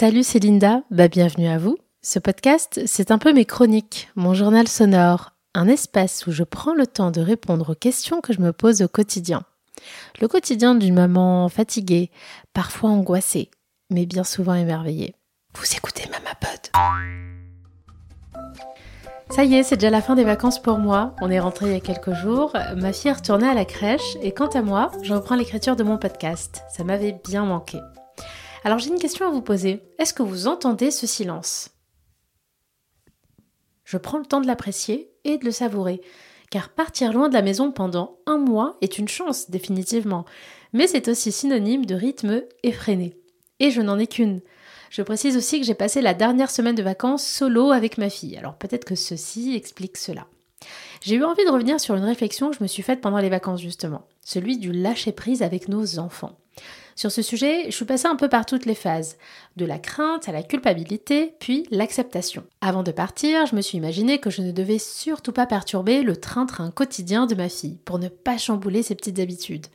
Salut, c'est Linda, bah, bienvenue à vous. Ce podcast, c'est un peu mes chroniques, mon journal sonore, un espace où je prends le temps de répondre aux questions que je me pose au quotidien. Le quotidien d'une maman fatiguée, parfois angoissée, mais bien souvent émerveillée. Vous écoutez Mama Pod. Ça y est, c'est déjà la fin des vacances pour moi. On est rentré il y a quelques jours. Ma fille est retournée à la crèche et quant à moi, je reprends l'écriture de mon podcast. Ça m'avait bien manqué. Alors j'ai une question à vous poser. Est-ce que vous entendez ce silence? Je prends le temps de l'apprécier et de le savourer, car partir loin de la maison pendant un mois est une chance définitivement, mais c'est aussi synonyme de rythme effréné. Et je n'en ai qu'une. Je précise aussi que j'ai passé la dernière semaine de vacances solo avec ma fille, alors peut-être que ceci explique cela. J'ai eu envie de revenir sur une réflexion que je me suis faite pendant les vacances justement, celui du lâcher prise avec nos enfants. Sur ce sujet, je suis passée un peu par toutes les phases, de la crainte à la culpabilité, puis l'acceptation. Avant de partir, je me suis imaginé que je ne devais surtout pas perturber le train-train quotidien de ma fille, pour ne pas chambouler ses petites habitudes.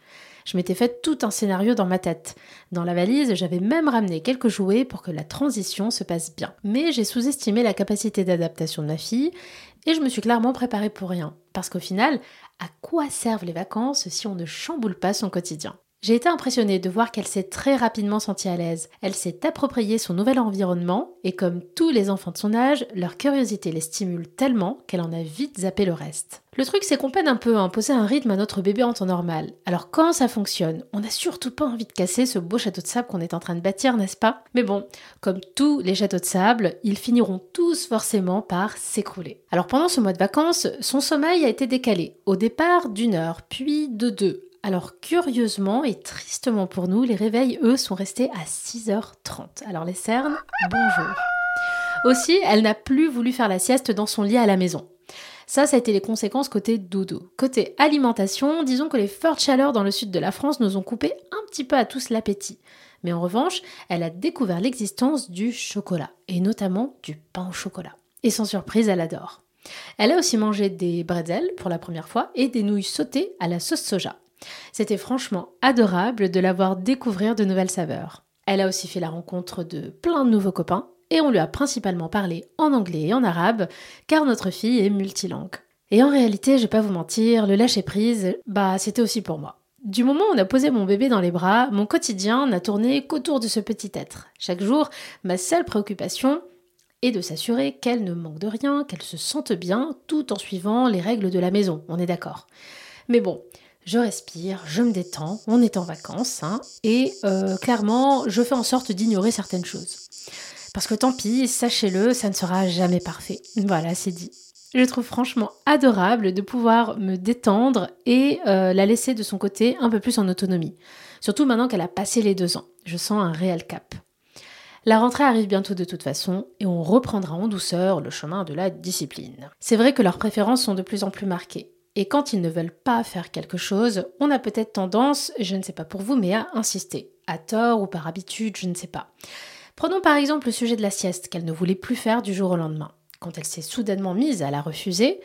Je m'étais fait tout un scénario dans ma tête. Dans la valise, j'avais même ramené quelques jouets pour que la transition se passe bien. Mais j'ai sous-estimé la capacité d'adaptation de ma fille et je me suis clairement préparée pour rien. Parce qu'au final, à quoi servent les vacances si on ne chamboule pas son quotidien? J'ai été impressionnée de voir qu'elle s'est très rapidement sentie à l'aise. Elle s'est appropriée son nouvel environnement et comme tous les enfants de son âge, leur curiosité les stimule tellement qu'elle en a vite zappé le reste. Le truc c'est qu'on peine un peu à imposer un rythme à notre bébé en temps normal. Alors quand ça fonctionne, on n'a surtout pas envie de casser ce beau château de sable qu'on est en train de bâtir, n'est-ce pas? Mais bon, comme tous les châteaux de sable, ils finiront tous forcément par s'écrouler. Alors pendant ce mois de vacances, son sommeil a été décalé, au départ d'une heure, puis de deux, alors curieusement et tristement pour nous, les réveils, eux, sont restés à 6h30. Alors les cernes, bonjour. Aussi, elle n'a plus voulu faire la sieste dans son lit à la maison. Ça, ça a été les conséquences côté dodo. Côté alimentation, disons que les fortes chaleurs dans le sud de la France nous ont coupé un petit peu à tous l'appétit. Mais en revanche, elle a découvert l'existence du chocolat, et notamment du pain au chocolat. Et sans surprise, elle adore. Elle a aussi mangé des bretzels pour la première fois et des nouilles sautées à la sauce soja. C'était franchement adorable de la voir découvrir de nouvelles saveurs. Elle a aussi fait la rencontre de plein de nouveaux copains et on lui a principalement parlé en anglais et en arabe car notre fille est multilingue. Et en réalité, je vais pas vous mentir, le lâcher prise, bah c'était aussi pour moi. Du moment où on a posé mon bébé dans les bras, mon quotidien n'a tourné qu'autour de ce petit être. Chaque jour, ma seule préoccupation est de s'assurer qu'elle ne manque de rien, qu'elle se sente bien, tout en suivant les règles de la maison, on est d'accord. Mais bon, je respire, je me détends, on est en vacances, hein, et euh, clairement, je fais en sorte d'ignorer certaines choses. Parce que tant pis, sachez-le, ça ne sera jamais parfait. Voilà, c'est dit. Je trouve franchement adorable de pouvoir me détendre et euh, la laisser de son côté un peu plus en autonomie. Surtout maintenant qu'elle a passé les deux ans. Je sens un réel cap. La rentrée arrive bientôt de toute façon et on reprendra en douceur le chemin de la discipline. C'est vrai que leurs préférences sont de plus en plus marquées. Et quand ils ne veulent pas faire quelque chose, on a peut-être tendance, je ne sais pas pour vous, mais à insister, à tort ou par habitude, je ne sais pas. Prenons par exemple le sujet de la sieste qu'elle ne voulait plus faire du jour au lendemain. Quand elle s'est soudainement mise à la refuser,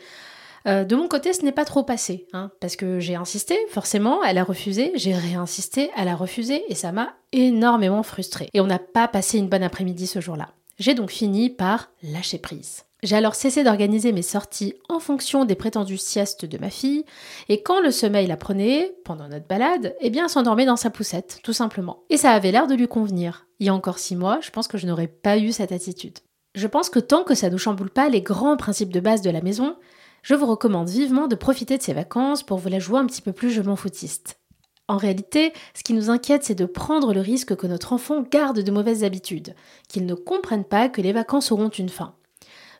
euh, de mon côté, ce n'est pas trop passé, hein, parce que j'ai insisté, forcément, elle a refusé, j'ai réinsisté, elle a refusé, et ça m'a énormément frustrée. Et on n'a pas passé une bonne après-midi ce jour-là. J'ai donc fini par lâcher prise. J'ai alors cessé d'organiser mes sorties en fonction des prétendues siestes de ma fille, et quand le sommeil la prenait, pendant notre balade, eh bien, s'endormait dans sa poussette, tout simplement. Et ça avait l'air de lui convenir. Il y a encore six mois, je pense que je n'aurais pas eu cette attitude. Je pense que tant que ça ne chamboule pas les grands principes de base de la maison, je vous recommande vivement de profiter de ces vacances pour vous la jouer un petit peu plus je m'en foutiste. En réalité, ce qui nous inquiète, c'est de prendre le risque que notre enfant garde de mauvaises habitudes, qu'il ne comprenne pas que les vacances auront une fin.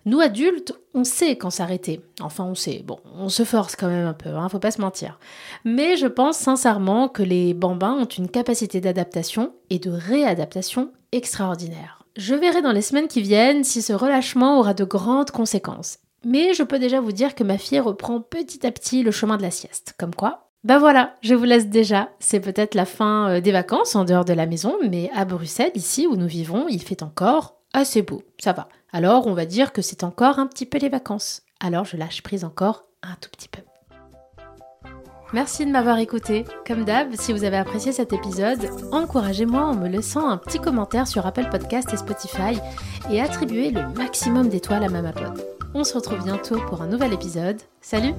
Nous adultes, on sait quand s'arrêter. Enfin, on sait. Bon, on se force quand même un peu, hein, faut pas se mentir. Mais je pense sincèrement que les bambins ont une capacité d'adaptation et de réadaptation extraordinaire. Je verrai dans les semaines qui viennent si ce relâchement aura de grandes conséquences. Mais je peux déjà vous dire que ma fille reprend petit à petit le chemin de la sieste. Comme quoi, ben voilà, je vous laisse déjà. C'est peut-être la fin euh, des vacances en dehors de la maison, mais à Bruxelles, ici où nous vivons, il fait encore assez beau. Ça va. Alors on va dire que c'est encore un petit peu les vacances. Alors je lâche prise encore un tout petit peu. Merci de m'avoir écouté. Comme d'hab, si vous avez apprécié cet épisode, encouragez-moi en me laissant un petit commentaire sur Apple Podcast et Spotify et attribuez le maximum d'étoiles à Mamapod. On se retrouve bientôt pour un nouvel épisode. Salut